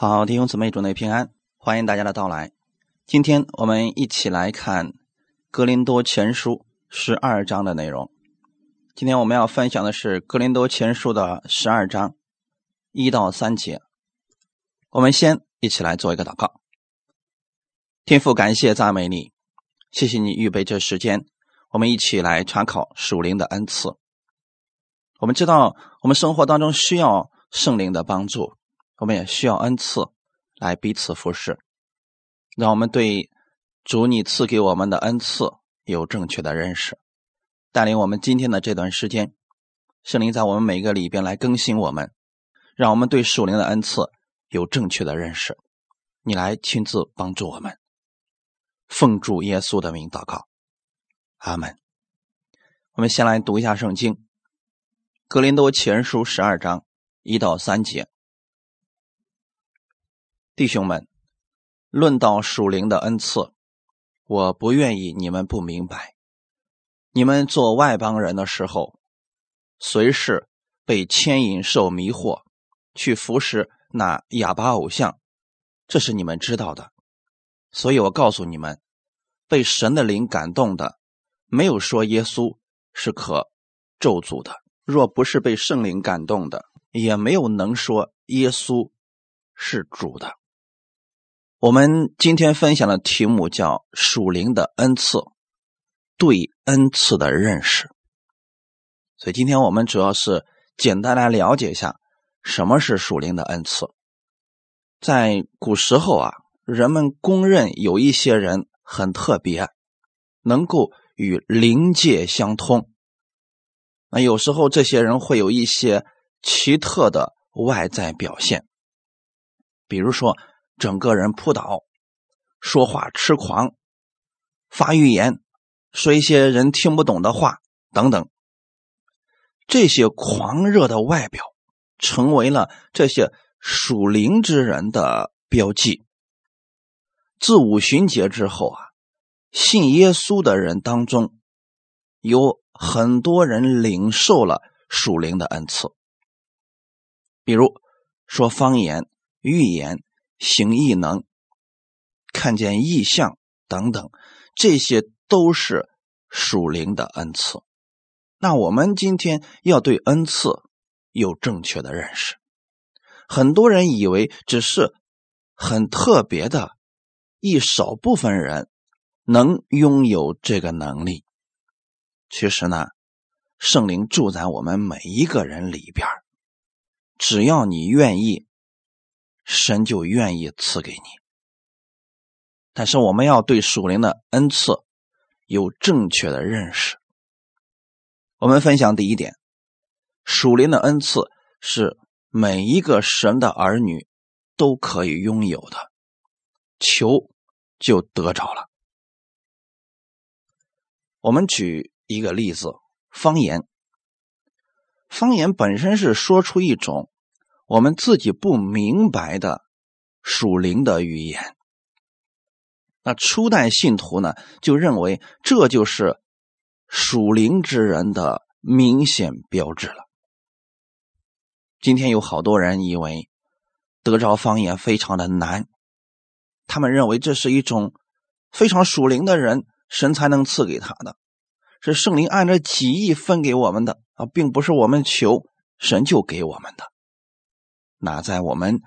好，弟兄姊妹，主内平安，欢迎大家的到来。今天我们一起来看《格林多前书》十二章的内容。今天我们要分享的是《格林多前书》的十二章一到三节。我们先一起来做一个祷告。天父，感谢赞美你，谢谢你预备这时间，我们一起来查考属灵的恩赐。我们知道，我们生活当中需要圣灵的帮助。我们也需要恩赐来彼此服侍，让我们对主你赐给我们的恩赐有正确的认识，带领我们今天的这段时间，圣灵在我们每个里边来更新我们，让我们对属灵的恩赐有正确的认识。你来亲自帮助我们，奉主耶稣的名祷告，阿门。我们先来读一下圣经，《格林多前书》十二章一到三节。弟兄们，论到属灵的恩赐，我不愿意你们不明白。你们做外邦人的时候，随时被牵引、受迷惑，去服侍那哑巴偶像，这是你们知道的。所以我告诉你们，被神的灵感动的，没有说耶稣是可咒诅的；若不是被圣灵感动的，也没有能说耶稣是主的。我们今天分享的题目叫“属灵的恩赐”，对恩赐的认识。所以今天我们主要是简单来了解一下什么是属灵的恩赐。在古时候啊，人们公认有一些人很特别，能够与灵界相通。那有时候这些人会有一些奇特的外在表现，比如说。整个人扑倒，说话痴狂，发预言，说一些人听不懂的话等等。这些狂热的外表，成为了这些属灵之人的标记。自五旬节之后啊，信耶稣的人当中，有很多人领受了属灵的恩赐，比如说方言、预言。行异能、看见异象等等，这些都是属灵的恩赐。那我们今天要对恩赐有正确的认识。很多人以为只是很特别的一少部分人能拥有这个能力，其实呢，圣灵住在我们每一个人里边只要你愿意。神就愿意赐给你，但是我们要对属灵的恩赐有正确的认识。我们分享第一点：属灵的恩赐是每一个神的儿女都可以拥有的，求就得着了。我们举一个例子：方言。方言本身是说出一种。我们自己不明白的属灵的语言，那初代信徒呢，就认为这就是属灵之人的明显标志了。今天有好多人以为得着方言非常的难，他们认为这是一种非常属灵的人神才能赐给他的，是圣灵按照己意分给我们的啊，并不是我们求神就给我们的。那在我们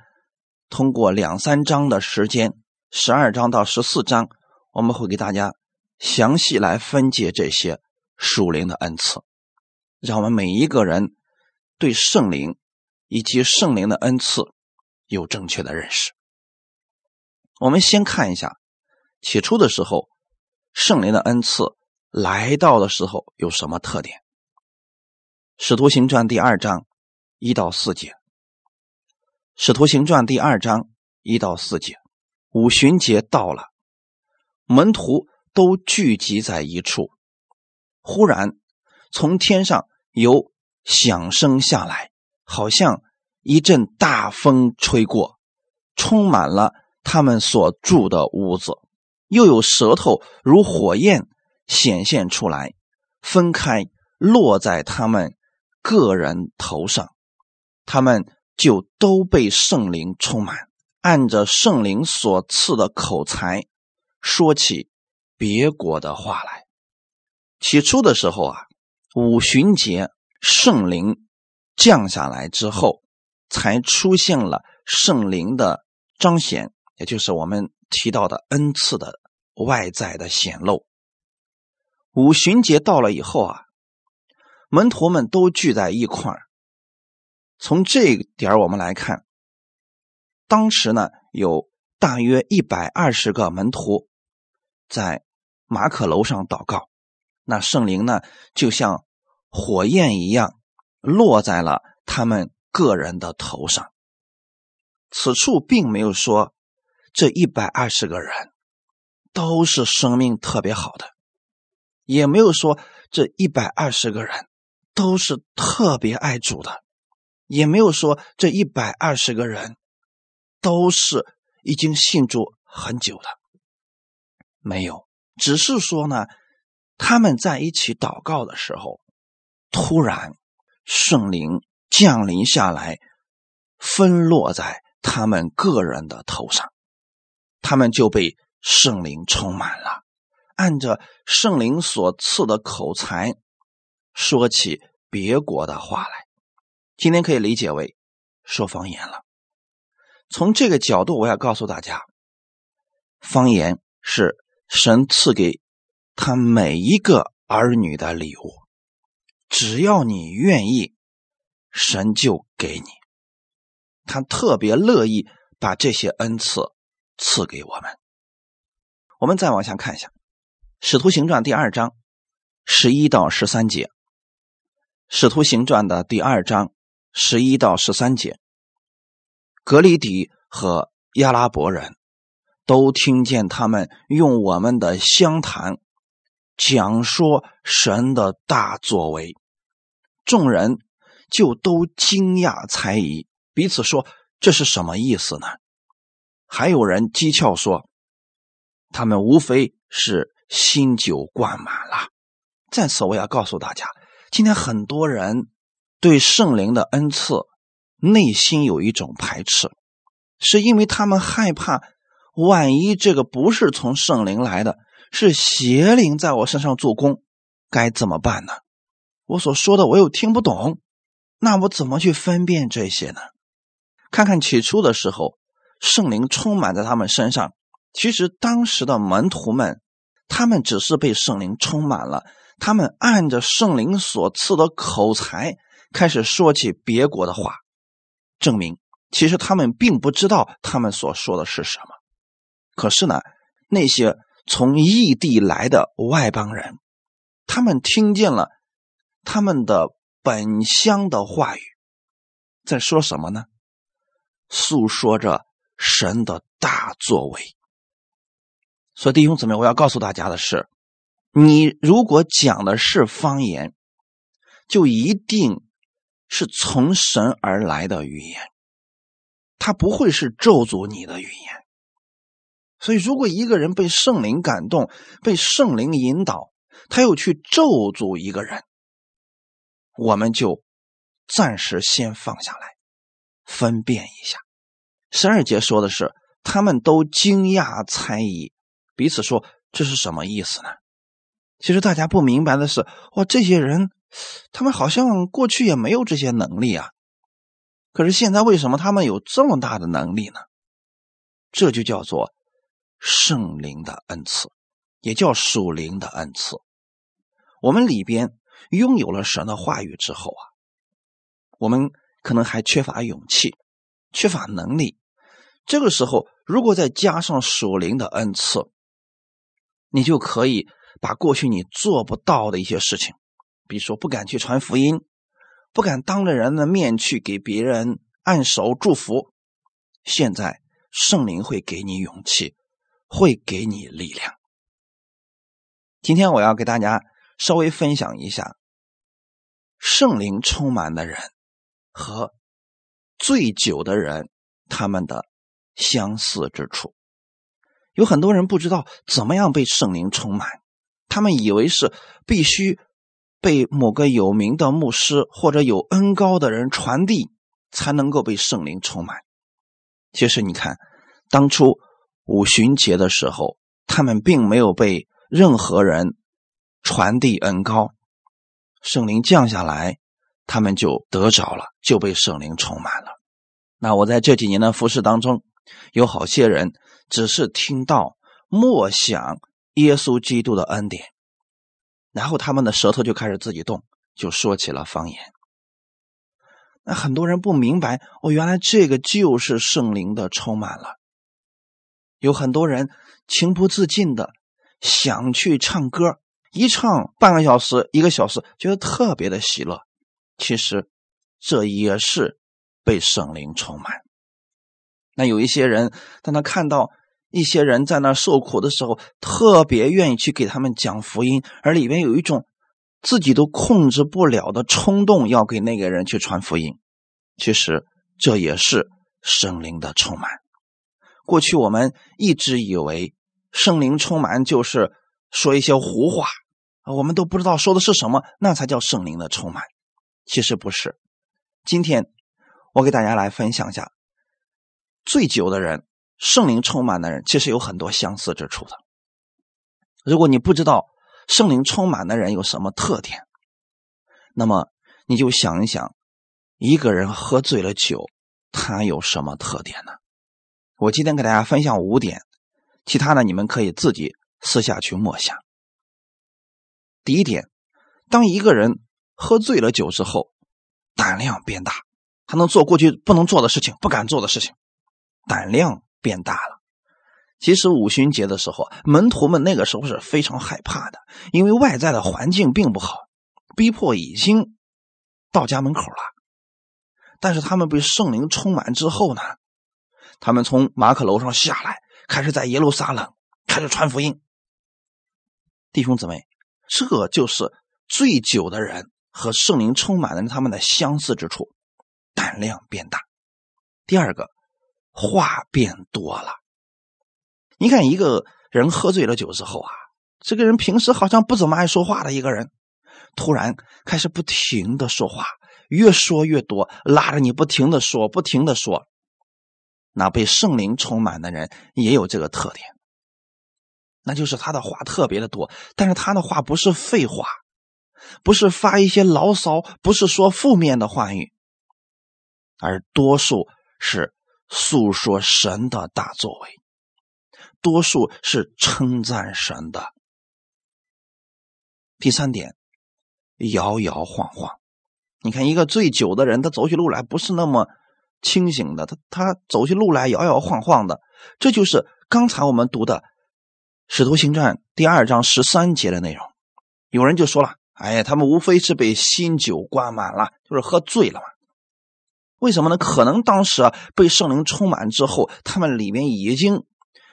通过两三章的时间，十二章到十四章，我们会给大家详细来分解这些属灵的恩赐，让我们每一个人对圣灵以及圣灵的恩赐有正确的认识。我们先看一下，起初的时候，圣灵的恩赐来到的时候有什么特点？《使徒行传》第二章一到四节。《使徒行传》第二章一到四节，五旬节到了，门徒都聚集在一处。忽然，从天上有响声下来，好像一阵大风吹过，充满了他们所住的屋子。又有舌头如火焰显现出来，分开落在他们个人头上，他们。就都被圣灵充满，按着圣灵所赐的口才，说起别国的话来。起初的时候啊，五旬节圣灵降下来之后，才出现了圣灵的彰显，也就是我们提到的恩赐的外在的显露。五旬节到了以后啊，门徒们都聚在一块儿。从这点我们来看。当时呢，有大约一百二十个门徒在马可楼上祷告，那圣灵呢，就像火焰一样落在了他们个人的头上。此处并没有说这一百二十个人都是生命特别好的，也没有说这一百二十个人都是特别爱主的，也没有说这一百二十个人。都是已经信主很久的，没有，只是说呢，他们在一起祷告的时候，突然圣灵降临下来，分落在他们个人的头上，他们就被圣灵充满了，按着圣灵所赐的口才，说起别国的话来。今天可以理解为说方言了。从这个角度，我要告诉大家，方言是神赐给他每一个儿女的礼物。只要你愿意，神就给你。他特别乐意把这些恩赐赐给我们。我们再往下看一下，《使徒行传》第二章十一到十三节，《使徒行传》的第二章十一到十三节。格里底和亚拉伯人都听见他们用我们的相谈讲说神的大作为，众人就都惊讶猜疑，彼此说：“这是什么意思呢？”还有人讥诮说：“他们无非是新酒灌满了。”在此，我要告诉大家，今天很多人对圣灵的恩赐。内心有一种排斥，是因为他们害怕，万一这个不是从圣灵来的，是邪灵在我身上做工，该怎么办呢？我所说的我又听不懂，那我怎么去分辨这些呢？看看起初的时候，圣灵充满在他们身上，其实当时的门徒们，他们只是被圣灵充满了，他们按着圣灵所赐的口才，开始说起别国的话。证明，其实他们并不知道他们所说的是什么。可是呢，那些从异地来的外邦人，他们听见了他们的本乡的话语，在说什么呢？诉说着神的大作为。所以弟兄姊妹，我要告诉大家的是：你如果讲的是方言，就一定。是从神而来的语言，它不会是咒诅你的语言。所以，如果一个人被圣灵感动，被圣灵引导，他又去咒诅一个人，我们就暂时先放下来，分辨一下。十二节说的是，他们都惊讶猜疑，彼此说这是什么意思呢？其实大家不明白的是，哇，这些人。他们好像过去也没有这些能力啊，可是现在为什么他们有这么大的能力呢？这就叫做圣灵的恩赐，也叫属灵的恩赐。我们里边拥有了神的话语之后啊，我们可能还缺乏勇气，缺乏能力。这个时候，如果再加上属灵的恩赐，你就可以把过去你做不到的一些事情。比如说，不敢去传福音，不敢当着人的面去给别人按手祝福。现在圣灵会给你勇气，会给你力量。今天我要给大家稍微分享一下圣灵充满的人和醉酒的人他们的相似之处。有很多人不知道怎么样被圣灵充满，他们以为是必须。被某个有名的牧师或者有恩高的人传递，才能够被圣灵充满。其实你看，当初五旬节的时候，他们并没有被任何人传递恩高，圣灵降下来，他们就得着了，就被圣灵充满了。那我在这几年的服侍当中，有好些人只是听到默想耶稣基督的恩典，然后他们的舌头就开始自己动，就说起了方言。那很多人不明白，哦，原来这个就是圣灵的充满了。有很多人情不自禁的想去唱歌，一唱半个小时、一个小时，觉得特别的喜乐。其实这也是被圣灵充满。那有一些人，当他看到一些人在那受苦的时候，特别愿意去给他们讲福音，而里面有一种。自己都控制不了的冲动，要给那个人去传福音。其实这也是圣灵的充满。过去我们一直以为圣灵充满就是说一些胡话啊，我们都不知道说的是什么，那才叫圣灵的充满。其实不是。今天我给大家来分享一下，醉酒的人、圣灵充满的人，其实有很多相似之处的。如果你不知道，圣灵充满的人有什么特点？那么你就想一想，一个人喝醉了酒，他有什么特点呢？我今天给大家分享五点，其他的你们可以自己私下去默想。第一点，当一个人喝醉了酒之后，胆量变大，他能做过去不能做的事情、不敢做的事情，胆量变大了。其实五旬节的时候，门徒们那个时候是非常害怕的，因为外在的环境并不好，逼迫已经到家门口了。但是他们被圣灵充满之后呢，他们从马可楼上下来，开始在耶路撒冷开始传福音。弟兄姊妹，这就是醉酒的人和圣灵充满的人他们的相似之处，胆量变大。第二个，话变多了。你看一个人喝醉了酒之后啊，这个人平时好像不怎么爱说话的一个人，突然开始不停的说话，越说越多，拉着你不停的说，不停的说。那被圣灵充满的人也有这个特点，那就是他的话特别的多，但是他的话不是废话，不是发一些牢骚，不是说负面的话语，而多数是诉说神的大作为。多数是称赞神的。第三点，摇摇晃晃。你看，一个醉酒的人，他走起路来不是那么清醒的，他他走起路来摇摇晃晃的。这就是刚才我们读的《使徒行传》第二章十三节的内容。有人就说了：“哎呀，他们无非是被新酒灌满了，就是喝醉了嘛。”为什么呢？可能当时啊，被圣灵充满之后，他们里面已经。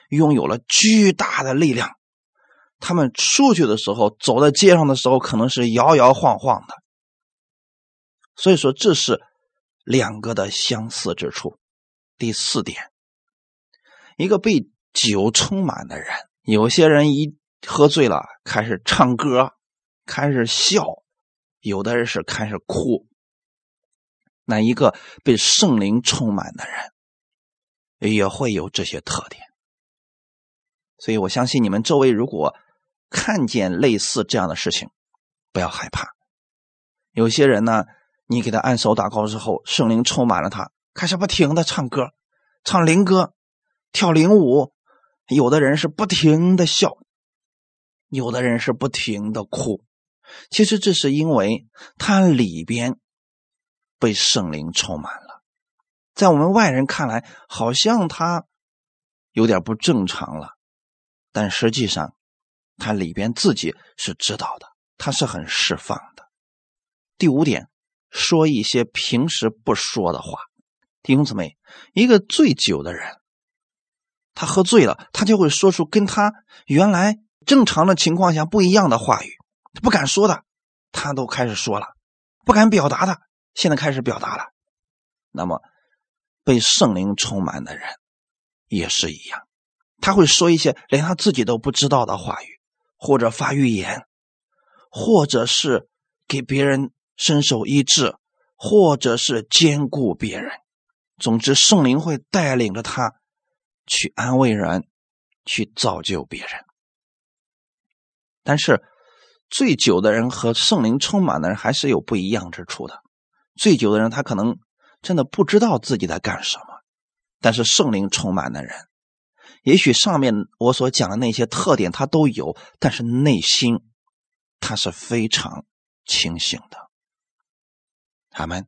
拥有了巨大的力量，他们出去的时候，走在街上的时候，可能是摇摇晃晃的。所以说，这是两个的相似之处。第四点，一个被酒充满的人，有些人一喝醉了开始唱歌，开始笑，有的人是开始哭。那一个被圣灵充满的人，也会有这些特点。所以我相信你们周围如果看见类似这样的事情，不要害怕。有些人呢，你给他按手祷告之后，圣灵充满了他，开始不停的唱歌，唱灵歌，跳灵舞。有的人是不停的笑，有的人是不停的哭。其实这是因为他里边被圣灵充满了，在我们外人看来，好像他有点不正常了。但实际上，他里边自己是知道的，他是很释放的。第五点，说一些平时不说的话。弟兄姊妹，一个醉酒的人，他喝醉了，他就会说出跟他原来正常的情况下不一样的话语，他不敢说的，他都开始说了；不敢表达的，现在开始表达了。那么，被圣灵充满的人也是一样。他会说一些连他自己都不知道的话语，或者发预言，或者是给别人伸手医治，或者是兼顾别人。总之，圣灵会带领着他去安慰人，去造就别人。但是，醉酒的人和圣灵充满的人还是有不一样之处的。醉酒的人他可能真的不知道自己在干什么，但是圣灵充满的人，也许上面我所讲的那些特点他都有，但是内心他是非常清醒的。他们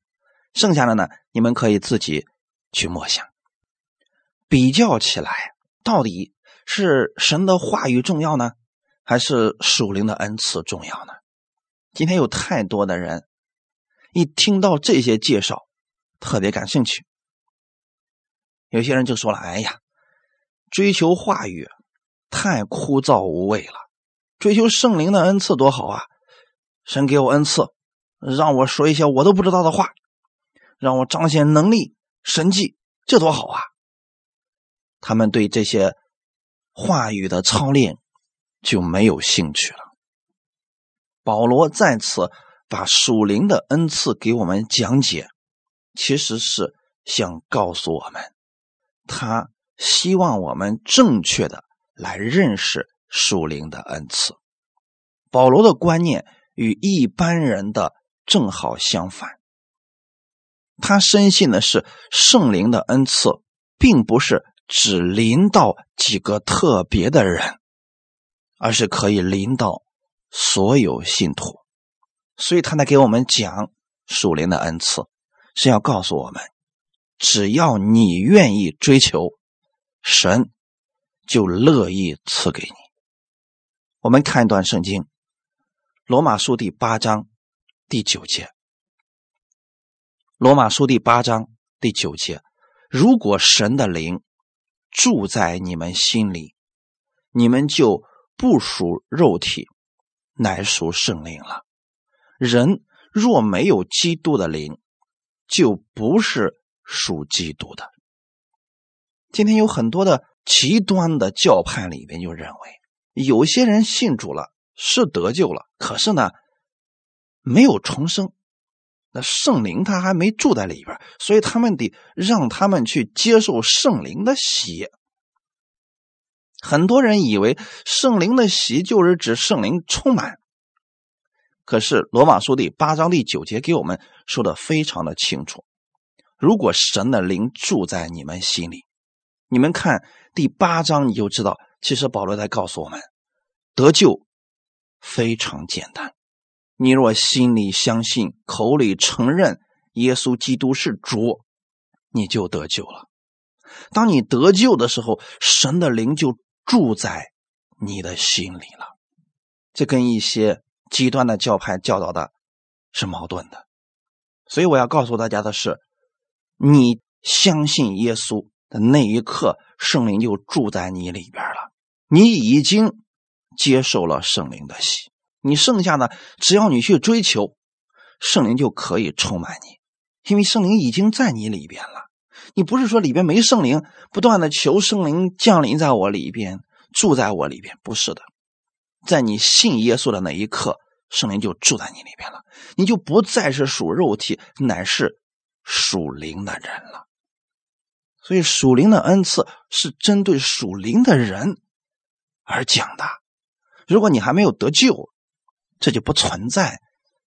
剩下的呢，你们可以自己去默想。比较起来，到底是神的话语重要呢，还是属灵的恩赐重要呢？今天有太多的人一听到这些介绍，特别感兴趣。有些人就说了：“哎呀，追求话语太枯燥无味了，追求圣灵的恩赐多好啊！神给我恩赐，让我说一些我都不知道的话，让我彰显能力、神迹，这多好啊！”他们对这些话语的操练就没有兴趣了。保罗在此把属灵的恩赐给我们讲解，其实是想告诉我们，他希望我们正确的来认识属灵的恩赐。保罗的观念与一般人的正好相反，他深信的是圣灵的恩赐，并不是。只临到几个特别的人，而是可以临到所有信徒。所以他在给我们讲属灵的恩赐，是要告诉我们：只要你愿意追求，神就乐意赐给你。我们看一段圣经，《罗马书》第八章第九节，《罗马书》第八章第九节：如果神的灵。住在你们心里，你们就不属肉体，乃属圣灵了。人若没有基督的灵，就不是属基督的。今天有很多的极端的教派里边就认为，有些人信主了是得救了，可是呢，没有重生。那圣灵他还没住在里边，所以他们得让他们去接受圣灵的洗。很多人以为圣灵的洗就是指圣灵充满，可是罗马书第八章第九节给我们说的非常的清楚：如果神的灵住在你们心里，你们看第八章你就知道，其实保罗在告诉我们，得救非常简单。你若心里相信，口里承认耶稣基督是主，你就得救了。当你得救的时候，神的灵就住在你的心里了。这跟一些极端的教派教导的是矛盾的。所以我要告诉大家的是：你相信耶稣的那一刻，圣灵就住在你里边了。你已经接受了圣灵的洗。你剩下的，只要你去追求，圣灵就可以充满你，因为圣灵已经在你里边了。你不是说里边没圣灵，不断的求圣灵降临在我里边，住在我里边，不是的，在你信耶稣的那一刻，圣灵就住在你里边了，你就不再是属肉体，乃是属灵的人了。所以属灵的恩赐是针对属灵的人而讲的。如果你还没有得救，这就不存在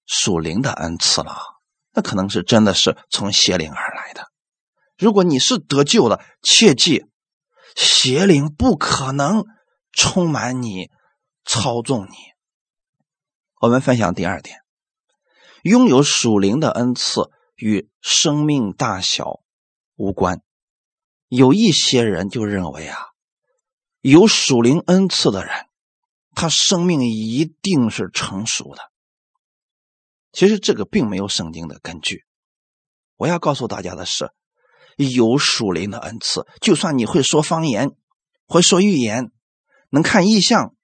属灵的恩赐了，那可能是真的是从邪灵而来的。如果你是得救了，切记邪灵不可能充满你、操纵你。我们分享第二点：拥有属灵的恩赐与生命大小无关。有一些人就认为啊，有属灵恩赐的人。他生命一定是成熟的。其实这个并没有圣经的根据。我要告诉大家的是，有属灵的恩赐，就算你会说方言，会说预言，能看异象，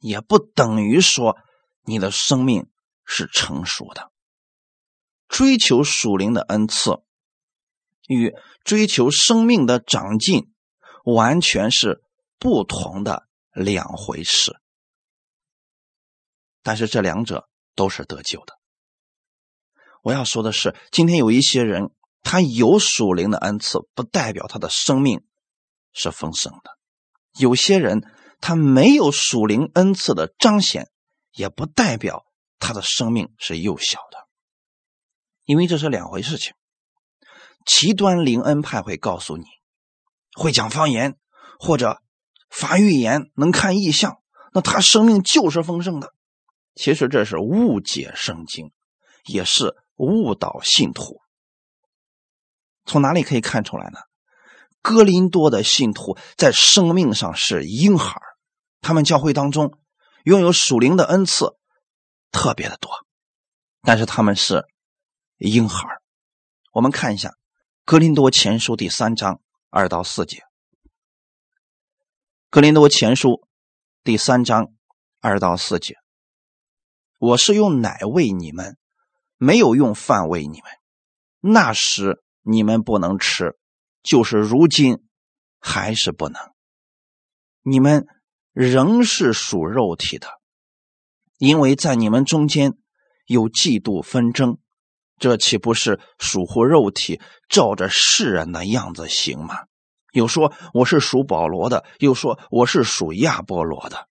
也不等于说你的生命是成熟的。追求属灵的恩赐与追求生命的长进，完全是不同的。两回事，但是这两者都是得救的。我要说的是，今天有一些人，他有属灵的恩赐，不代表他的生命是丰盛的。有些人他没有属灵恩赐的彰显，也不代表他的生命是幼小的，因为这是两回事情。极端灵恩派会告诉你，会讲方言或者发预言、能看异象，那他生命就是丰盛的。其实这是误解圣经，也是误导信徒。从哪里可以看出来呢？哥林多的信徒在生命上是婴孩，他们教会当中拥有属灵的恩赐特别的多，但是他们是婴孩。我们看一下《格林多前书》第三章二到四节，《格林多前书》第三章二到四节，我是用奶喂你们，没有用饭喂你们，那时你们不能吃。就是如今还是不能，你们仍是属肉体的，因为在你们中间有嫉妒纷争，这岂不是属乎肉体，照着世人的样子行吗？有说我是属保罗的，又说我是属亚波罗的，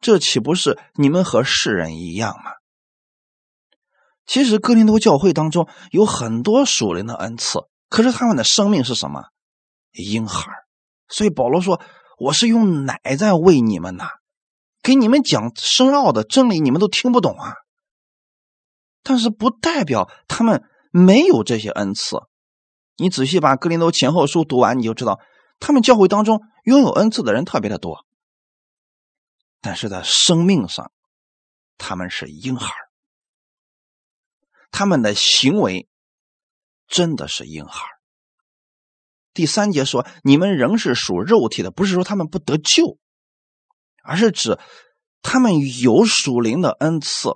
这岂不是你们和世人一样吗？其实哥林多教会当中有很多属灵的恩赐。可是他们的生命是什么？婴孩所以保罗说：“我是用奶在喂你们呐，给你们讲深奥的真理，你们都听不懂啊。”但是不代表他们没有这些恩赐。你仔细把《格林多前后书》读完，你就知道，他们教会当中拥有恩赐的人特别的多。但是在生命上，他们是婴孩他们的行为。真的是婴孩。第三节说：“你们仍是属肉体的，不是说他们不得救，而是指他们有属灵的恩赐，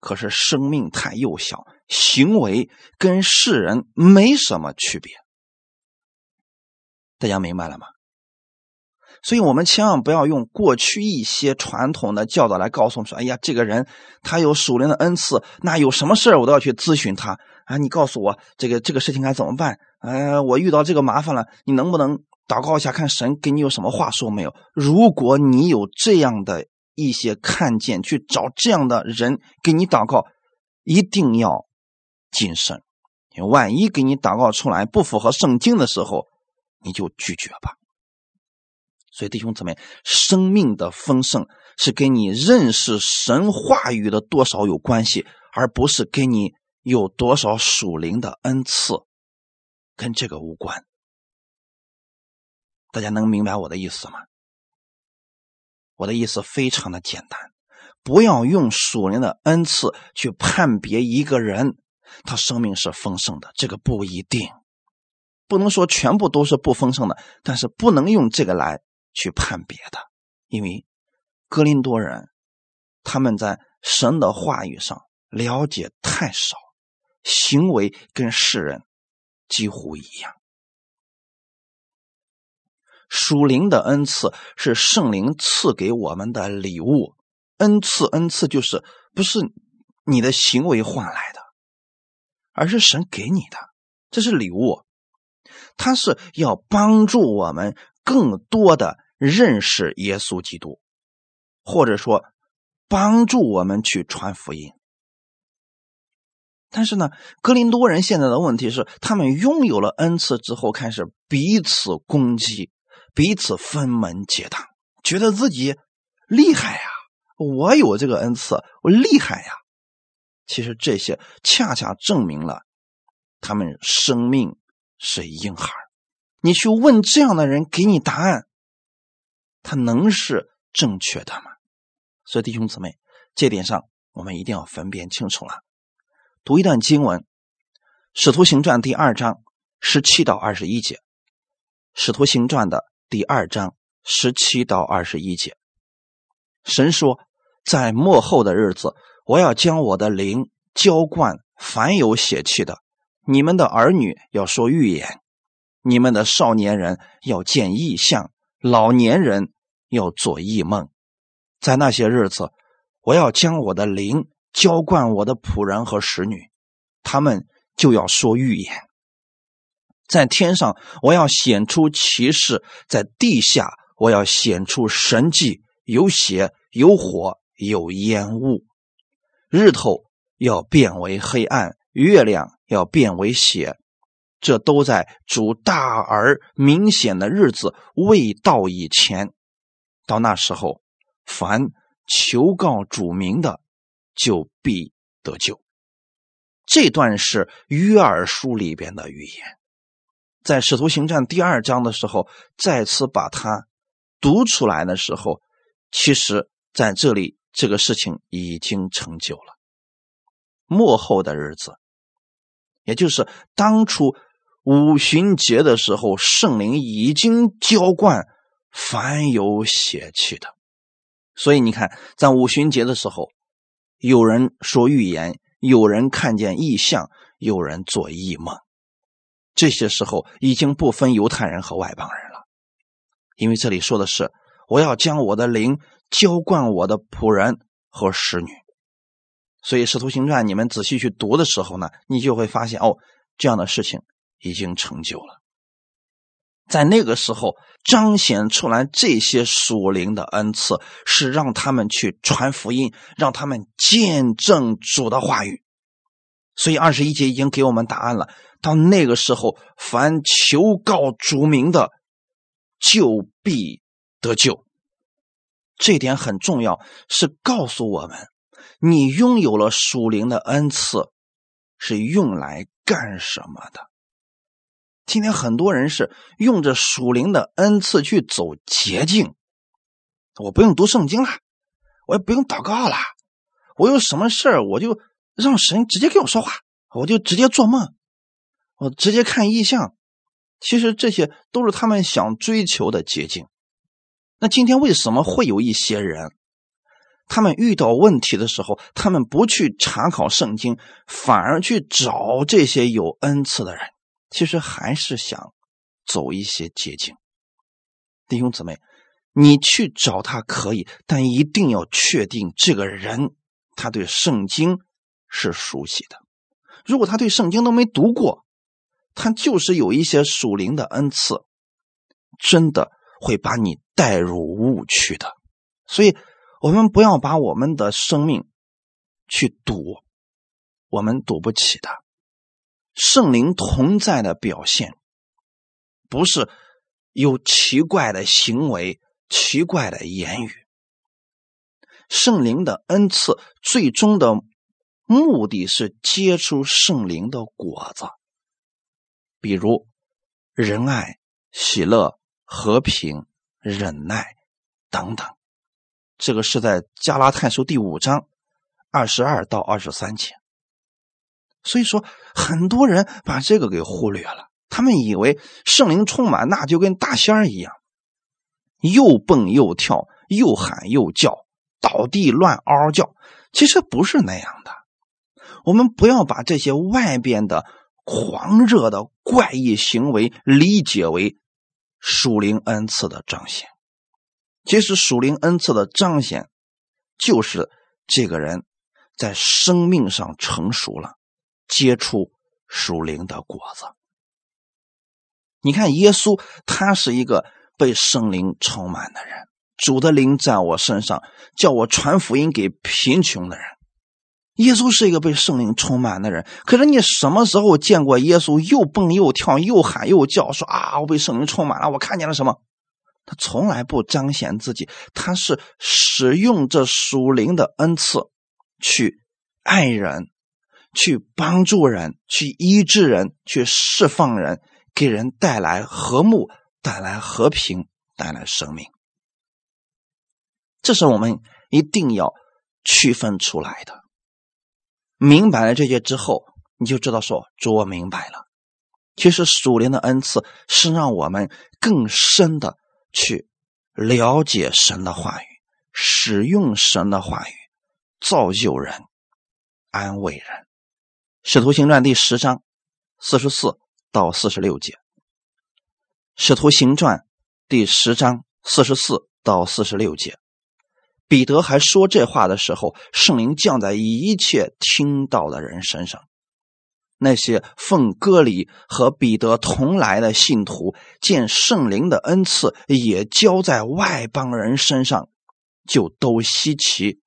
可是生命太幼小，行为跟世人没什么区别。”大家明白了吗？所以我们千万不要用过去一些传统的教导来告诉我们说：“哎呀，这个人他有属灵的恩赐，那有什么事我都要去咨询他。”啊，你告诉我这个这个事情该怎么办？呃，我遇到这个麻烦了，你能不能祷告一下，看神给你有什么话说没有？如果你有这样的一些看见，去找这样的人给你祷告，一定要谨慎，万一给你祷告出来不符合圣经的时候，你就拒绝吧。所以弟兄姊妹，生命的丰盛是跟你认识神话语的多少有关系，而不是跟你。有多少属灵的恩赐，跟这个无关。大家能明白我的意思吗？我的意思非常的简单，不要用属灵的恩赐去判别一个人他生命是丰盛的，这个不一定，不能说全部都是不丰盛的，但是不能用这个来去判别的，因为格林多人他们在神的话语上了解太少。行为跟世人几乎一样。属灵的恩赐是圣灵赐给我们的礼物，恩赐恩赐就是不是你的行为换来的，而是神给你的，这是礼物。它是要帮助我们更多的认识耶稣基督，或者说帮助我们去传福音。但是呢，格林多人现在的问题是，他们拥有了恩赐之后，开始彼此攻击，彼此分门结党，觉得自己厉害呀，我有这个恩赐，我厉害呀。其实这些恰恰证明了他们生命是婴孩。你去问这样的人，给你答案，他能是正确的吗？所以弟兄姊妹，这点上我们一定要分辨清楚了。读一段经文，《使徒行传》第二章十七到二十一节，《使徒行传》的第二章十七到二十一节。神说：“在末后的日子，我要将我的灵浇灌凡有血气的。你们的儿女要说预言，你们的少年人要见异象，老年人要做异梦。在那些日子，我要将我的灵。”浇灌我的仆人和使女，他们就要说预言。在天上我要显出奇事，在地下我要显出神迹，有血，有火，有烟雾。日头要变为黑暗，月亮要变为血。这都在主大而明显的日子未到以前。到那时候，凡求告主名的，就必得救。这段是约尔书里边的预言，在使徒行传第二章的时候，再次把它读出来的时候，其实在这里这个事情已经成就了。末后的日子，也就是当初。五旬节的时候，圣灵已经浇灌凡有血气的，所以你看，在五旬节的时候，有人说预言，有人看见异象，有人做异梦。这些时候已经不分犹太人和外邦人了，因为这里说的是我要将我的灵浇灌我的仆人和使女。所以《使徒行传》你们仔细去读的时候呢，你就会发现哦，这样的事情。已经成就了，在那个时候彰显出来这些属灵的恩赐，是让他们去传福音，让他们见证主的话语。所以二十一节已经给我们答案了。到那个时候，凡求告主名的，就必得救。这点很重要，是告诉我们，你拥有了属灵的恩赐，是用来干什么的。今天很多人是用着属灵的恩赐去走捷径，我不用读圣经了，我也不用祷告了，我有什么事儿我就让神直接跟我说话，我就直接做梦，我直接看异象。其实这些都是他们想追求的捷径。那今天为什么会有一些人，他们遇到问题的时候，他们不去查考圣经，反而去找这些有恩赐的人？其实还是想走一些捷径，弟兄姊妹，你去找他可以，但一定要确定这个人他对圣经是熟悉的。如果他对圣经都没读过，他就是有一些属灵的恩赐，真的会把你带入误区的。所以，我们不要把我们的生命去赌，我们赌不起的。圣灵同在的表现，不是有奇怪的行为、奇怪的言语。圣灵的恩赐最终的目的是结出圣灵的果子，比如仁爱、喜乐、和平、忍耐等等。这个是在加拉太书第五章二十二到二十三节。所以说，很多人把这个给忽略了。他们以为圣灵充满，那就跟大仙儿一样，又蹦又跳，又喊又叫，倒地乱嗷嗷叫。其实不是那样的。我们不要把这些外边的狂热的怪异行为理解为属灵恩赐的彰显。其实属灵恩赐的彰显，就是这个人在生命上成熟了。结出属灵的果子。你看，耶稣他是一个被圣灵充满的人，主的灵在我身上，叫我传福音给贫穷的人。耶稣是一个被圣灵充满的人，可是你什么时候见过耶稣又蹦又跳、又喊又叫，说啊，我被圣灵充满了，我看见了什么？他从来不彰显自己，他是使用这属灵的恩赐去爱人。去帮助人，去医治人，去释放人，给人带来和睦，带来和平，带来生命。这是我们一定要区分出来的。明白了这些之后，你就知道说：“主，我明白了。”其实属灵的恩赐是让我们更深的去了解神的话语，使用神的话语，造就人，安慰人。使徒行传第十章四十四到四十六节。使徒行传第十章四十四到四十六节，彼得还说这话的时候，圣灵降在一切听到的人身上。那些奉割礼和彼得同来的信徒，见圣灵的恩赐也交在外邦人身上，就都稀奇，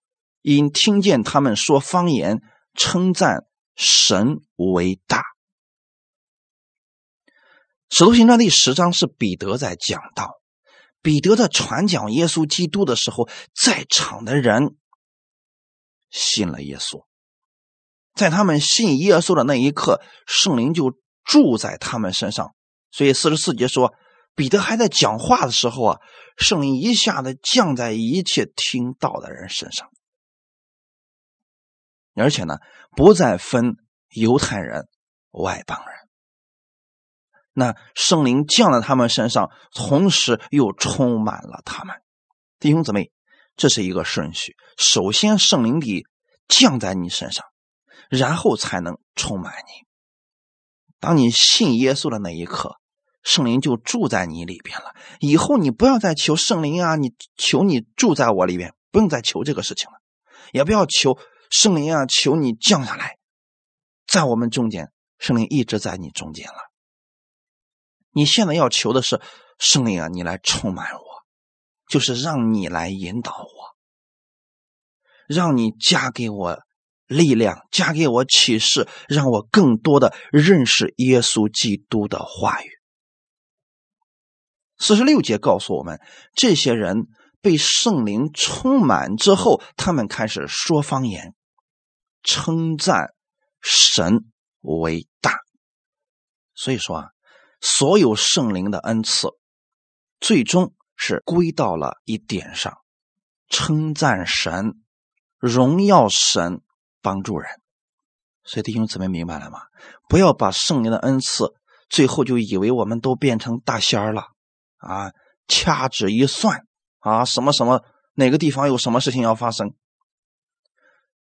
因听见他们说方言，称赞神为大。使徒行传第十章是彼得在讲道，彼得在传讲耶稣基督的时候，在场的人信了耶稣。在他们信耶稣的那一刻，圣灵就住在他们身上。所以四十四节说，彼得还在讲话的时候啊，圣灵一下子降在一切听到的人身上，而且呢，不再分犹太人、外邦人。那圣灵降在他们身上，同时又充满了他们。弟兄姊妹，这是一个顺序：首先圣灵的降在你身上。然后才能充满你。当你信耶稣的那一刻，圣灵就住在你里边了。以后你不要再求圣灵啊，你求你住在我里边，不用再求这个事情了，也不要求圣灵啊，求你降下来，在我们中间，圣灵一直在你中间了。你现在要求的是圣灵啊，你来充满我，就是让你来引导我，让你加给我。力量加给我启示，让我更多的认识耶稣基督的话语。四十六节告诉我们，这些人被圣灵充满之后，他们开始说方言，称赞神为大。所以说啊，所有圣灵的恩赐，最终是归到了一点上：称赞神，荣耀神。帮助人，所以弟兄姊妹明白了吗？不要把圣灵的恩赐，最后就以为我们都变成大仙儿了啊！掐指一算啊，什么什么哪个地方有什么事情要发生，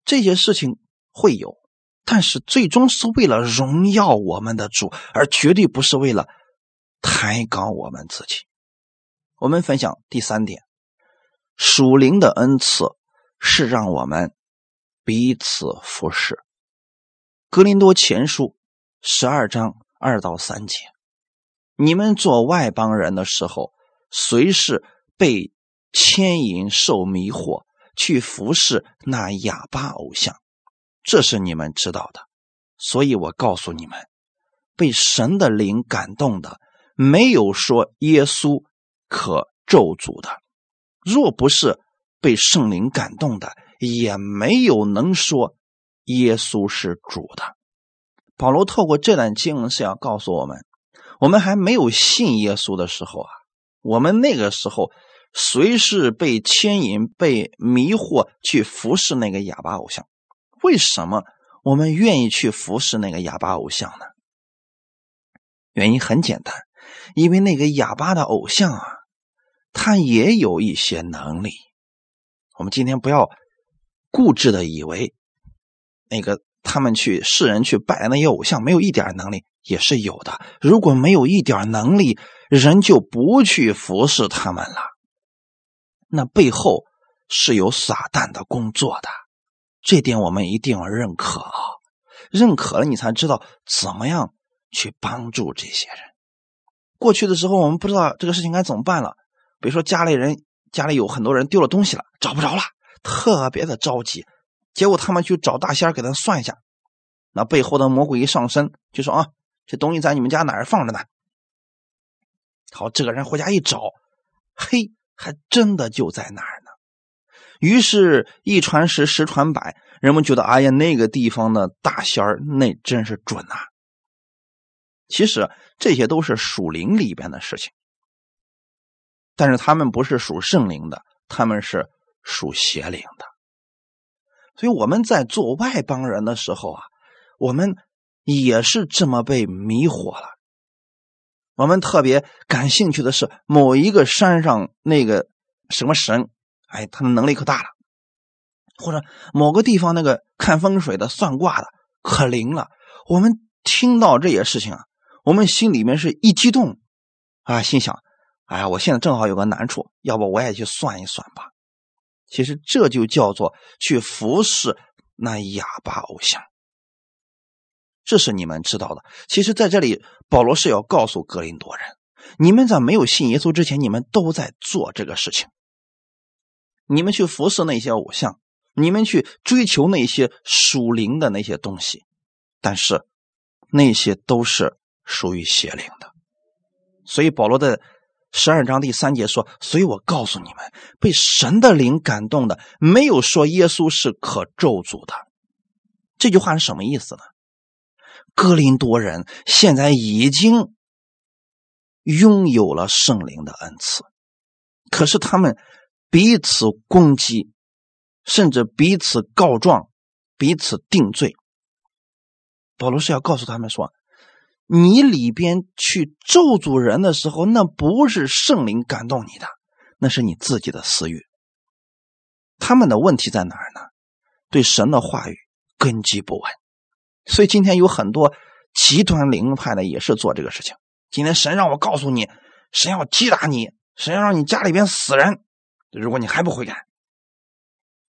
这些事情会有，但是最终是为了荣耀我们的主，而绝对不是为了抬高我们自己。我们分享第三点，属灵的恩赐是让我们。彼此服侍，《格林多前书》十二章二到三节：你们做外邦人的时候，随时被牵引、受迷惑，去服侍那哑巴偶像，这是你们知道的。所以我告诉你们，被神的灵感动的，没有说耶稣可咒诅的；若不是被圣灵感动的，也没有能说耶稣是主的。保罗透过这段经文是要告诉我们：我们还没有信耶稣的时候啊，我们那个时候随时被牵引、被迷惑去服侍那个哑巴偶像。为什么我们愿意去服侍那个哑巴偶像呢？原因很简单，因为那个哑巴的偶像啊，他也有一些能力。我们今天不要。固执的以为，那个他们去世人去拜那些偶像，没有一点能力也是有的。如果没有一点能力，人就不去服侍他们了。那背后是有撒旦的工作的，这点我们一定要认可啊！认可了，你才知道怎么样去帮助这些人。过去的时候，我们不知道这个事情该怎么办了。比如说家里人家里有很多人丢了东西了，找不着了。特别的着急，结果他们去找大仙给他算一下，那背后的魔鬼一上身就说：“啊，这东西在你们家哪儿放着呢？”好，这个人回家一找，嘿，还真的就在那儿。于是，一传十，十传百，人们觉得：“哎呀，那个地方的大仙儿那真是准呐。”其实这些都是属灵里边的事情，但是他们不是属圣灵的，他们是。属邪灵的，所以我们在做外邦人的时候啊，我们也是这么被迷惑了。我们特别感兴趣的是某一个山上那个什么神，哎，他的能力可大了；或者某个地方那个看风水的、算卦的可灵了。我们听到这些事情啊，我们心里面是一激动啊，心想：哎呀，我现在正好有个难处，要不我也去算一算吧。其实这就叫做去服侍那哑巴偶像。这是你们知道的。其实，在这里，保罗是要告诉格林多人：你们在没有信耶稣之前，你们都在做这个事情。你们去服侍那些偶像，你们去追求那些属灵的那些东西，但是那些都是属于邪灵的。所以，保罗的十二章第三节说：“所以我告诉你们，被神的灵感动的，没有说耶稣是可咒诅的。”这句话是什么意思呢？哥林多人现在已经拥有了圣灵的恩赐，可是他们彼此攻击，甚至彼此告状，彼此定罪。保罗是要告诉他们说：你里边去咒诅人的时候，那不是圣灵感动你的，那是你自己的私欲。他们的问题在哪儿呢？对神的话语根基不稳。所以今天有很多极端灵派的也是做这个事情。今天神让我告诉你，神要击打你，神要让你家里边死人，如果你还不悔改，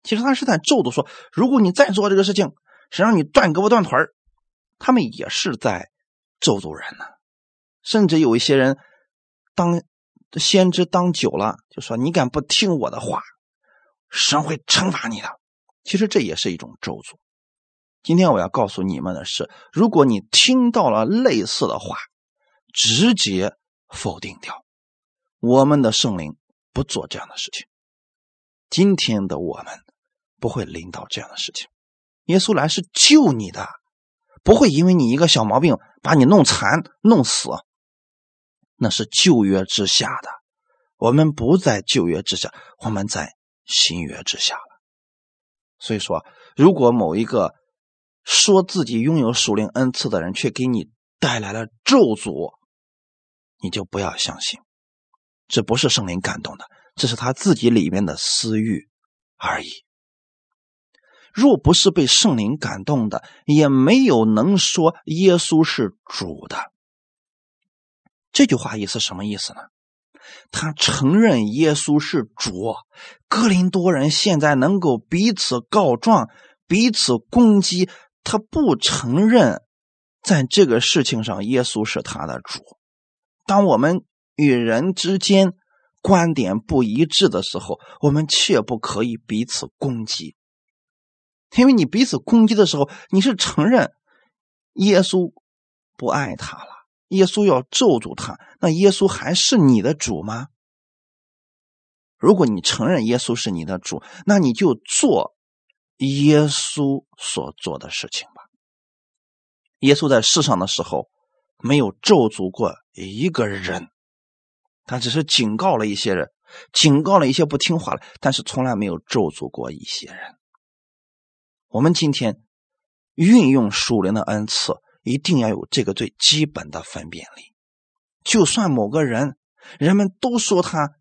其实他是在咒诅说，如果你再做这个事情，神让你断胳膊断腿他们也是在咒诅人呢。甚至有一些人当先知当久了，就说你敢不听我的话，神会惩罚你的。其实这也是一种咒诅。今天我要告诉你们的是，如果你听到了类似的话，直接否定掉。我们的圣灵不做这样的事情。今天的我们不会领导这样的事情。耶稣来是救你的，不会因为你一个小毛病把你弄残、弄死。那是旧约之下的，我们不在旧约之下，我们在新约之下了。所以说，如果某一个，说自己拥有属灵恩赐的人，却给你带来了咒诅，你就不要相信，这不是圣灵感动的，这是他自己里面的私欲而已。若不是被圣灵感动的，也没有能说耶稣是主的。这句话意思什么意思呢？他承认耶稣是主，哥林多人现在能够彼此告状，彼此攻击。他不承认，在这个事情上，耶稣是他的主。当我们与人之间观点不一致的时候，我们切不可以彼此攻击，因为你彼此攻击的时候，你是承认耶稣不爱他了，耶稣要咒诅他，那耶稣还是你的主吗？如果你承认耶稣是你的主，那你就做。耶稣所做的事情吧。耶稣在世上的时候，没有咒诅过一个人，他只是警告了一些人，警告了一些不听话的，但是从来没有咒诅过一些人。我们今天运用属灵的恩赐，一定要有这个最基本的分辨力。就算某个人，人们都说他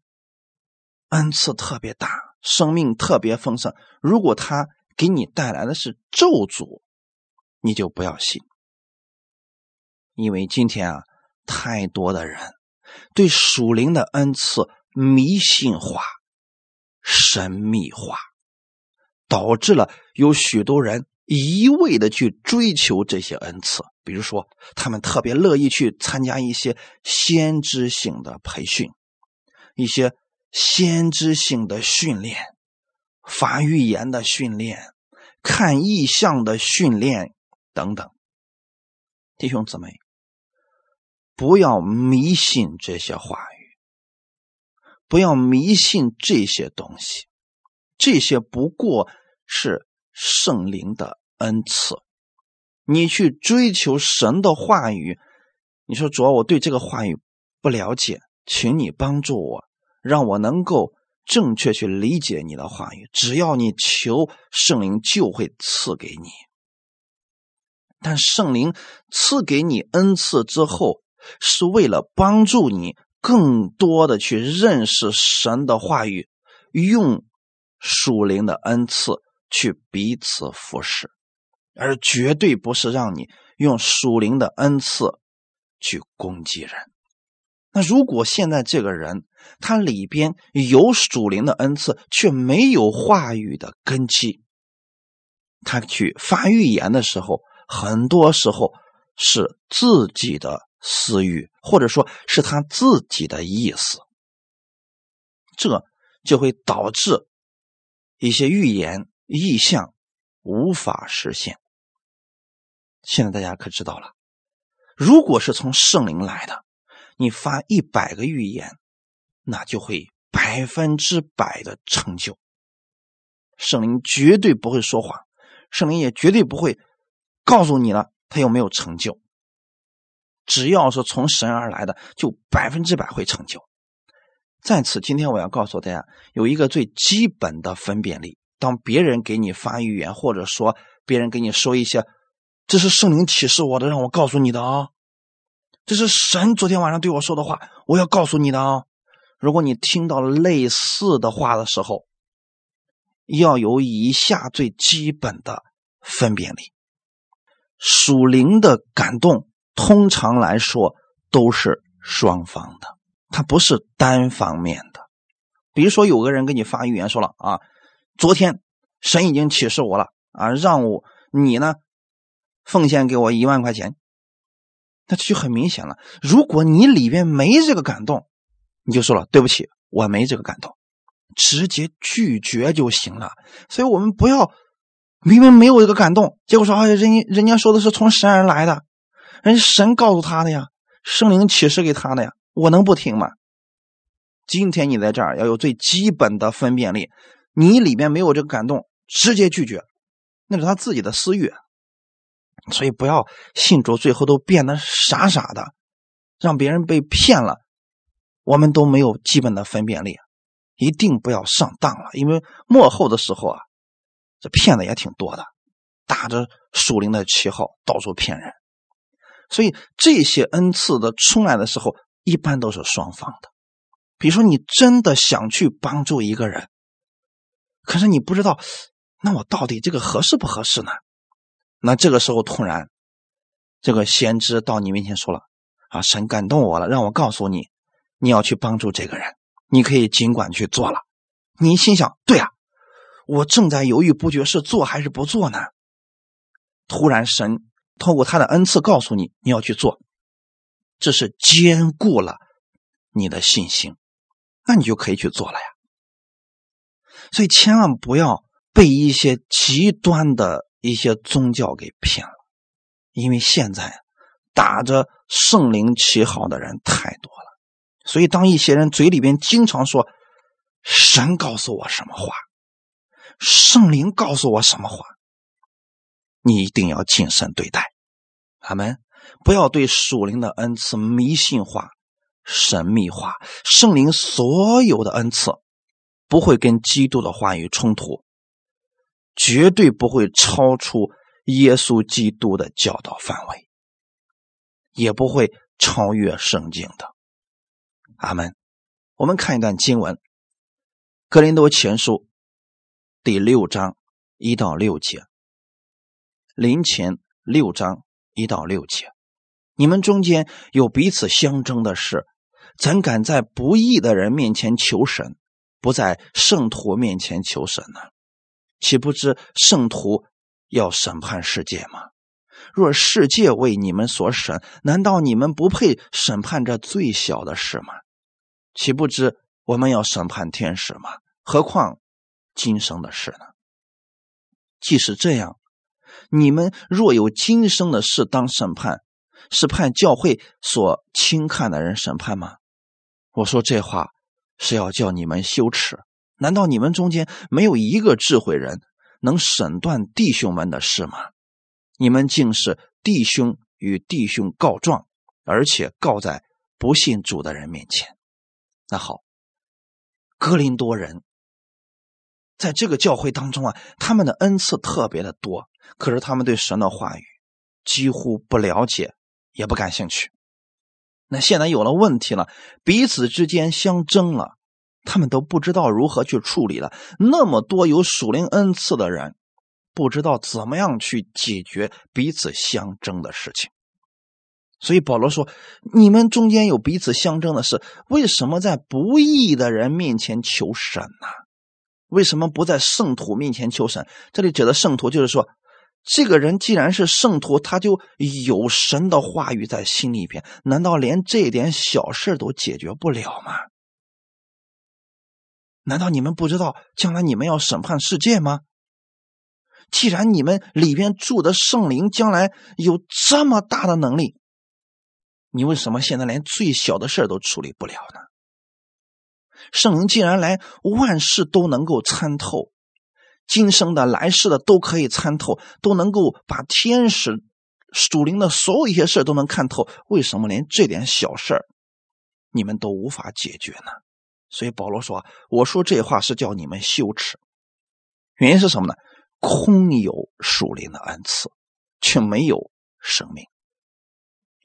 恩赐特别大，生命特别丰盛，如果他。给你带来的是咒诅，你就不要信，因为今天啊，太多的人对属灵的恩赐迷信化、神秘化，导致了有许多人一味的去追求这些恩赐。比如说，他们特别乐意去参加一些先知性的培训，一些先知性的训练。发预言的训练，看意象的训练等等，弟兄姊妹，不要迷信这些话语，不要迷信这些东西，这些不过是圣灵的恩赐。你去追求神的话语，你说主要我对这个话语不了解，请你帮助我，让我能够。正确去理解你的话语，只要你求圣灵，就会赐给你。但圣灵赐给你恩赐之后，是为了帮助你更多的去认识神的话语，用属灵的恩赐去彼此服侍，而绝对不是让你用属灵的恩赐去攻击人。那如果现在这个人他里边有属灵的恩赐，却没有话语的根基，他去发预言的时候，很多时候是自己的私欲，或者说是他自己的意思，这就会导致一些预言意象无法实现。现在大家可知道了，如果是从圣灵来的，你发一百个预言，那就会百分之百的成就。圣灵绝对不会说谎，圣灵也绝对不会告诉你了他有没有成就。只要是从神而来的，就百分之百会成就。在此，今天我要告诉大家，有一个最基本的分辨力：当别人给你发预言，或者说别人给你说一些“这是圣灵启示我的，让我告诉你的啊”，这是神昨天晚上对我说的话，我要告诉你的啊。如果你听到类似的话的时候，要有以下最基本的分辨力。属灵的感动，通常来说都是双方的，它不是单方面的。比如说，有个人给你发预言说了啊，昨天神已经启示我了啊，让我你呢奉献给我一万块钱，那这就很明显了。如果你里边没这个感动，你就说了对不起，我没这个感动。直接拒绝就行了，所以我们不要明明没有这个感动，结果说哎，人人家说的是从神而来的，人神告诉他的呀，圣灵启示给他的呀，我能不听吗？今天你在这儿要有最基本的分辨力，你里面没有这个感动，直接拒绝，那是他自己的私欲，所以不要信主，最后都变得傻傻的，让别人被骗了，我们都没有基本的分辨力。一定不要上当了，因为幕后的时候啊，这骗子也挺多的，打着属灵的旗号到处骗人。所以这些恩赐的出来的时候，一般都是双方的。比如说，你真的想去帮助一个人，可是你不知道，那我到底这个合适不合适呢？那这个时候突然，这个先知到你面前说了：“啊，神感动我了，让我告诉你，你要去帮助这个人。”你可以尽管去做了，你心想：对啊，我正在犹豫不决，是做还是不做呢？突然，神透过他的恩赐告诉你，你要去做，这是坚固了你的信心，那你就可以去做了呀。所以，千万不要被一些极端的一些宗教给骗了，因为现在打着圣灵旗号的人太多了。所以，当一些人嘴里边经常说“神告诉我什么话，圣灵告诉我什么话”，你一定要谨慎对待。阿门！不要对属灵的恩赐迷信化、神秘化。圣灵所有的恩赐不会跟基督的话语冲突，绝对不会超出耶稣基督的教导范围，也不会超越圣经的。阿门。我们看一段经文，《格林多前书》第六章一到六节，临前六章一到六节。你们中间有彼此相争的事，怎敢在不义的人面前求神，不在圣徒面前求神呢？岂不知圣徒要审判世界吗？若世界为你们所审，难道你们不配审判这最小的事吗？岂不知我们要审判天使吗？何况今生的事呢？即使这样，你们若有今生的事当审判，是判教会所轻看的人审判吗？我说这话是要叫你们羞耻。难道你们中间没有一个智慧人能审断弟兄们的事吗？你们竟是弟兄与弟兄告状，而且告在不信主的人面前。那好，格林多人在这个教会当中啊，他们的恩赐特别的多，可是他们对神的话语几乎不了解，也不感兴趣。那现在有了问题了，彼此之间相争了，他们都不知道如何去处理了。那么多有属灵恩赐的人，不知道怎么样去解决彼此相争的事情。所以保罗说：“你们中间有彼此相争的事，为什么在不义的人面前求神呢？为什么不在圣徒面前求神？这里指的圣徒，就是说这个人既然是圣徒，他就有神的话语在心里边，难道连这点小事都解决不了吗？难道你们不知道将来你们要审判世界吗？既然你们里边住的圣灵将来有这么大的能力，你为什么现在连最小的事都处理不了呢？圣灵既然来，万事都能够参透，今生的、来世的都可以参透，都能够把天使、属灵的所有一些事都能看透，为什么连这点小事你们都无法解决呢？所以保罗说：“我说这话是叫你们羞耻。”原因是什么呢？空有属灵的恩赐，却没有生命。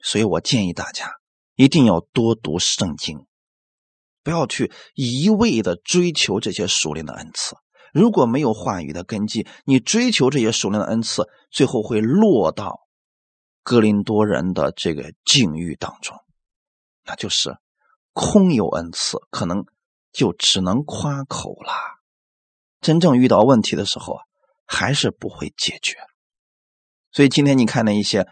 所以我建议大家一定要多读圣经，不要去一味的追求这些属灵的恩赐。如果没有话语的根基，你追求这些属灵的恩赐，最后会落到格林多人的这个境遇当中，那就是空有恩赐，可能就只能夸口了。真正遇到问题的时候啊。还是不会解决，所以今天你看那一些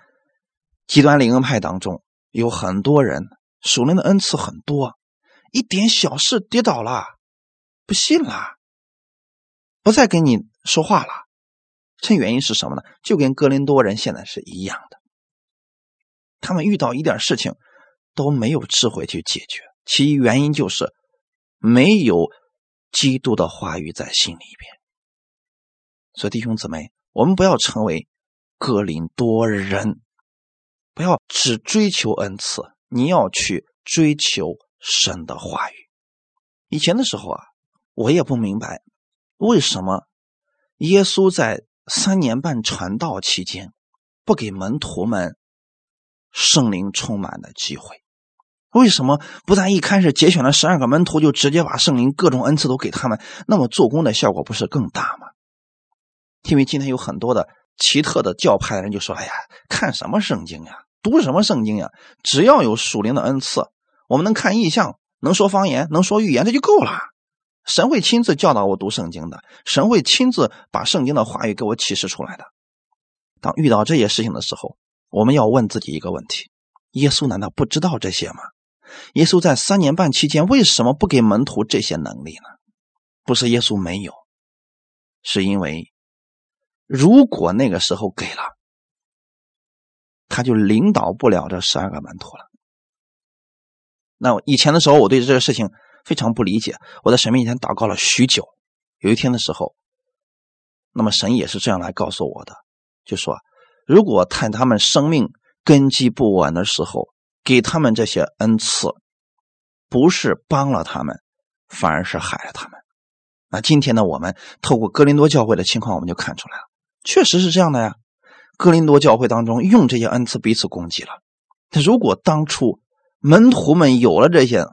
极端灵恩派当中，有很多人属灵的恩赐很多，一点小事跌倒了，不信了，不再跟你说话了。这原因是什么呢？就跟哥林多人现在是一样的，他们遇到一点事情都没有智慧去解决，其原因就是没有基督的话语在心里边。所以弟兄姊妹，我们不要成为格林多人，不要只追求恩赐，你要去追求神的话语。以前的时候啊，我也不明白为什么耶稣在三年半传道期间不给门徒们圣灵充满的机会，为什么不在一开始节选了十二个门徒就直接把圣灵各种恩赐都给他们？那么做工的效果不是更大吗？因为今天有很多的奇特的教派的人就说：“哎呀，看什么圣经呀，读什么圣经呀？只要有属灵的恩赐，我们能看异象，能说方言，能说预言，这就够了。神会亲自教导我读圣经的，神会亲自把圣经的话语给我启示出来的。当遇到这些事情的时候，我们要问自己一个问题：耶稣难道不知道这些吗？耶稣在三年半期间为什么不给门徒这些能力呢？不是耶稣没有，是因为。”如果那个时候给了，他就领导不了这十二个门徒了。那以前的时候，我对这个事情非常不理解，我在神面前祷告了许久。有一天的时候，那么神也是这样来告诉我的，就说：如果看他们生命根基不稳的时候，给他们这些恩赐，不是帮了他们，反而是害了他们。那今天呢，我们透过哥林多教会的情况，我们就看出来了。确实是这样的呀，哥林多教会当中用这些恩赐彼此攻击了。如果当初门徒们有了这些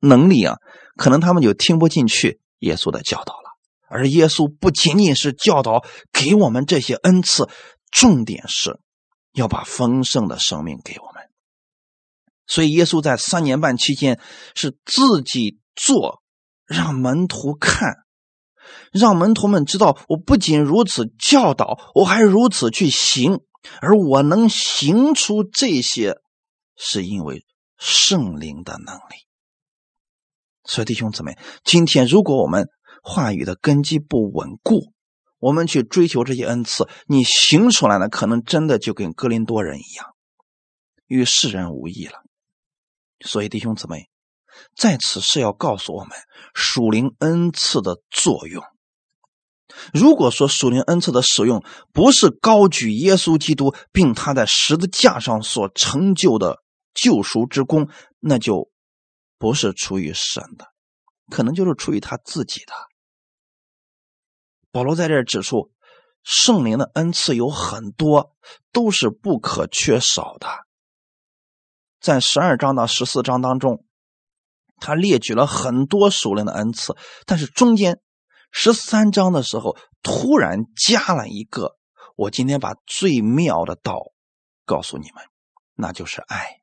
能力啊，可能他们就听不进去耶稣的教导了。而耶稣不仅仅是教导给我们这些恩赐，重点是要把丰盛的生命给我们。所以耶稣在三年半期间是自己做，让门徒看。让门徒们知道，我不仅如此教导，我还如此去行，而我能行出这些，是因为圣灵的能力。所以弟兄姊妹，今天如果我们话语的根基不稳固，我们去追求这些恩赐，你行出来的可能真的就跟哥林多人一样，与世人无异了。所以弟兄姊妹。在此是要告诉我们属灵恩赐的作用。如果说属灵恩赐的使用不是高举耶稣基督，并他在十字架上所成就的救赎之功，那就不是出于神的，可能就是出于他自己的。保罗在这指出，圣灵的恩赐有很多，都是不可缺少的。在十二章到十四章当中。他列举了很多属灵的恩赐，但是中间十三章的时候突然加了一个。我今天把最妙的道告诉你们，那就是爱。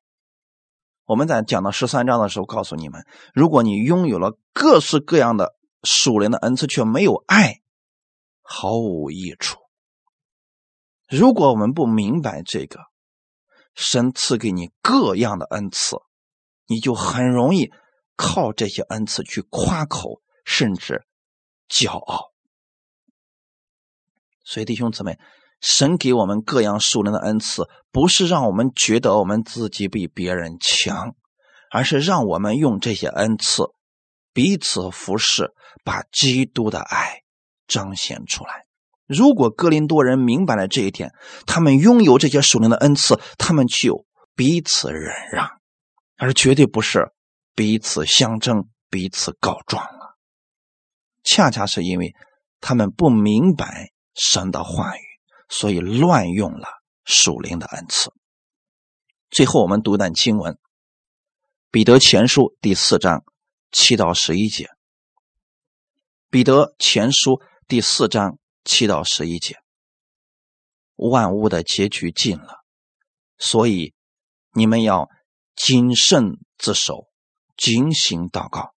我们在讲到十三章的时候，告诉你们，如果你拥有了各式各样的属灵的恩赐，却没有爱，毫无益处。如果我们不明白这个，神赐给你各样的恩赐，你就很容易靠这些恩赐去夸口，甚至骄傲。所以，弟兄姊妹，神给我们各样属灵的恩赐，不是让我们觉得我们自己比别人强，而是让我们用这些恩赐彼此服侍，把基督的爱彰显出来。如果哥林多人明白了这一点，他们拥有这些属灵的恩赐，他们就彼此忍让，而绝对不是彼此相争、彼此告状了。恰恰是因为他们不明白神的话语，所以乱用了属灵的恩赐。最后，我们读一段经文：《彼得前书》第四章七到十一节，《彼得前书》第四章。七到十一节，万物的结局近了，所以你们要谨慎自守，警醒祷告。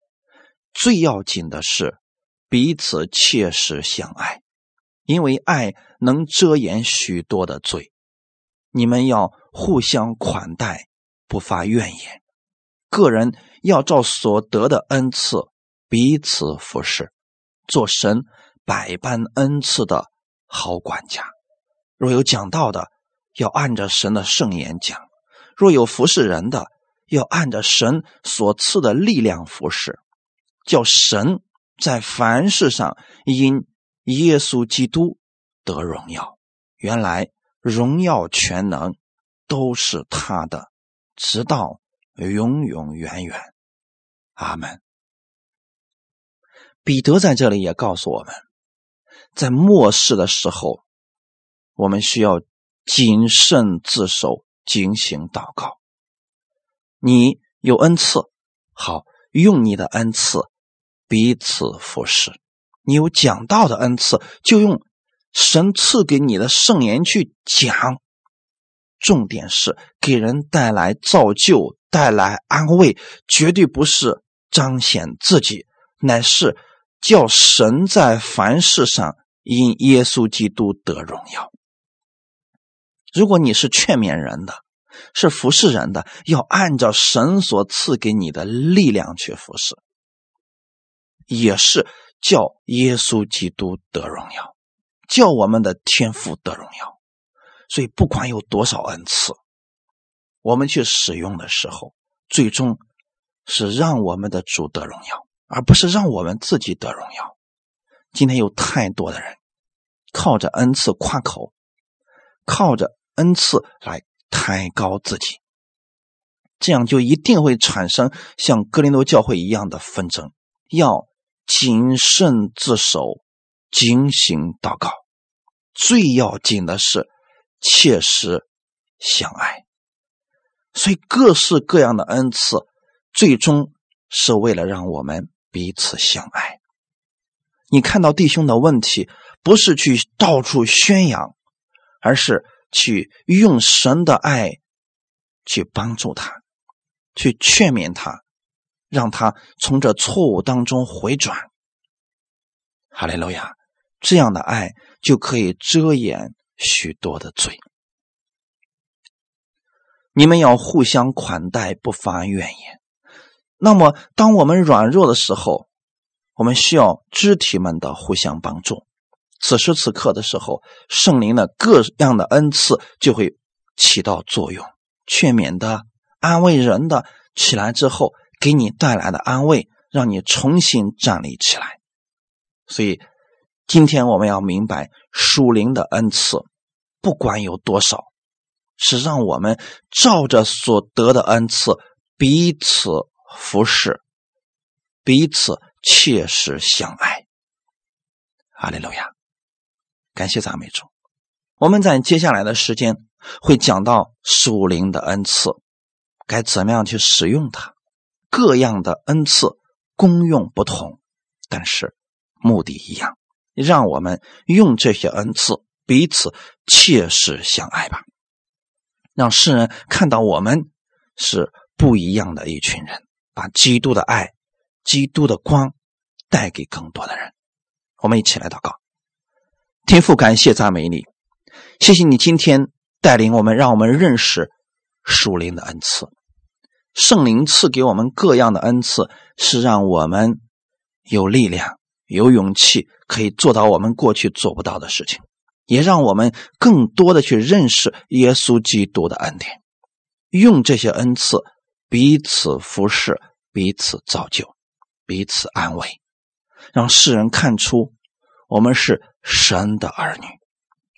最要紧的是彼此切实相爱，因为爱能遮掩许多的罪。你们要互相款待，不发怨言。个人要照所得的恩赐彼此服侍，做神。百般恩赐的好管家，若有讲道的，要按着神的圣言讲；若有服侍人的，要按着神所赐的力量服侍，叫神在凡事上因耶稣基督得荣耀。原来荣耀全能都是他的，直到永永远远。阿门。彼得在这里也告诉我们。在末世的时候，我们需要谨慎自守，警醒祷告。你有恩赐，好用你的恩赐彼此服侍；你有讲道的恩赐，就用神赐给你的圣言去讲。重点是给人带来造就，带来安慰，绝对不是彰显自己，乃是。叫神在凡事上因耶稣基督得荣耀。如果你是劝勉人的，是服侍人的，要按照神所赐给你的力量去服侍，也是叫耶稣基督得荣耀，叫我们的天父得荣耀。所以，不管有多少恩赐，我们去使用的时候，最终是让我们的主得荣耀。而不是让我们自己得荣耀。今天有太多的人靠着恩赐夸口，靠着恩赐来抬高自己，这样就一定会产生像哥林多教会一样的纷争。要谨慎自守，警醒祷告。最要紧的是切实相爱。所以各式各样的恩赐，最终是为了让我们。彼此相爱。你看到弟兄的问题，不是去到处宣扬，而是去用神的爱去帮助他，去劝勉他，让他从这错误当中回转。哈利路亚！这样的爱就可以遮掩许多的罪。你们要互相款待，不发怨言。那么，当我们软弱的时候，我们需要肢体们的互相帮助。此时此刻的时候，圣灵的各样的恩赐就会起到作用，劝勉的、安慰人的起来之后，给你带来的安慰，让你重新站立起来。所以，今天我们要明白，属灵的恩赐，不管有多少，是让我们照着所得的恩赐彼此。服侍，彼此切实相爱。阿利路亚，感谢赞美主。我们在接下来的时间会讲到属灵的恩赐，该怎么样去使用它？各样的恩赐功用不同，但是目的一样，让我们用这些恩赐彼此切实相爱吧，让世人看到我们是不一样的一群人。把基督的爱、基督的光带给更多的人。我们一起来祷告，天父，感谢赞美你，谢谢你今天带领我们，让我们认识属灵的恩赐。圣灵赐给我们各样的恩赐，是让我们有力量、有勇气，可以做到我们过去做不到的事情，也让我们更多的去认识耶稣基督的恩典，用这些恩赐彼此服侍、彼此造就、彼此安慰，让世人看出我们是神的儿女，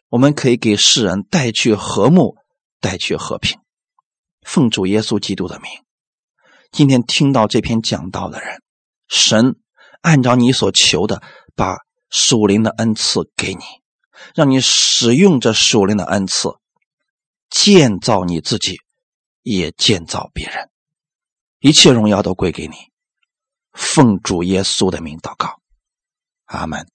我们可以给世人带去和睦、带去和平。奉主耶稣基督的名，今天听到这篇讲道的人，神按照你所求的，把属灵的恩赐给你，让你使用这属灵的恩赐，建造你自己，也建造别人，一切荣耀都归给你。奉主耶稣的名祷告，阿门。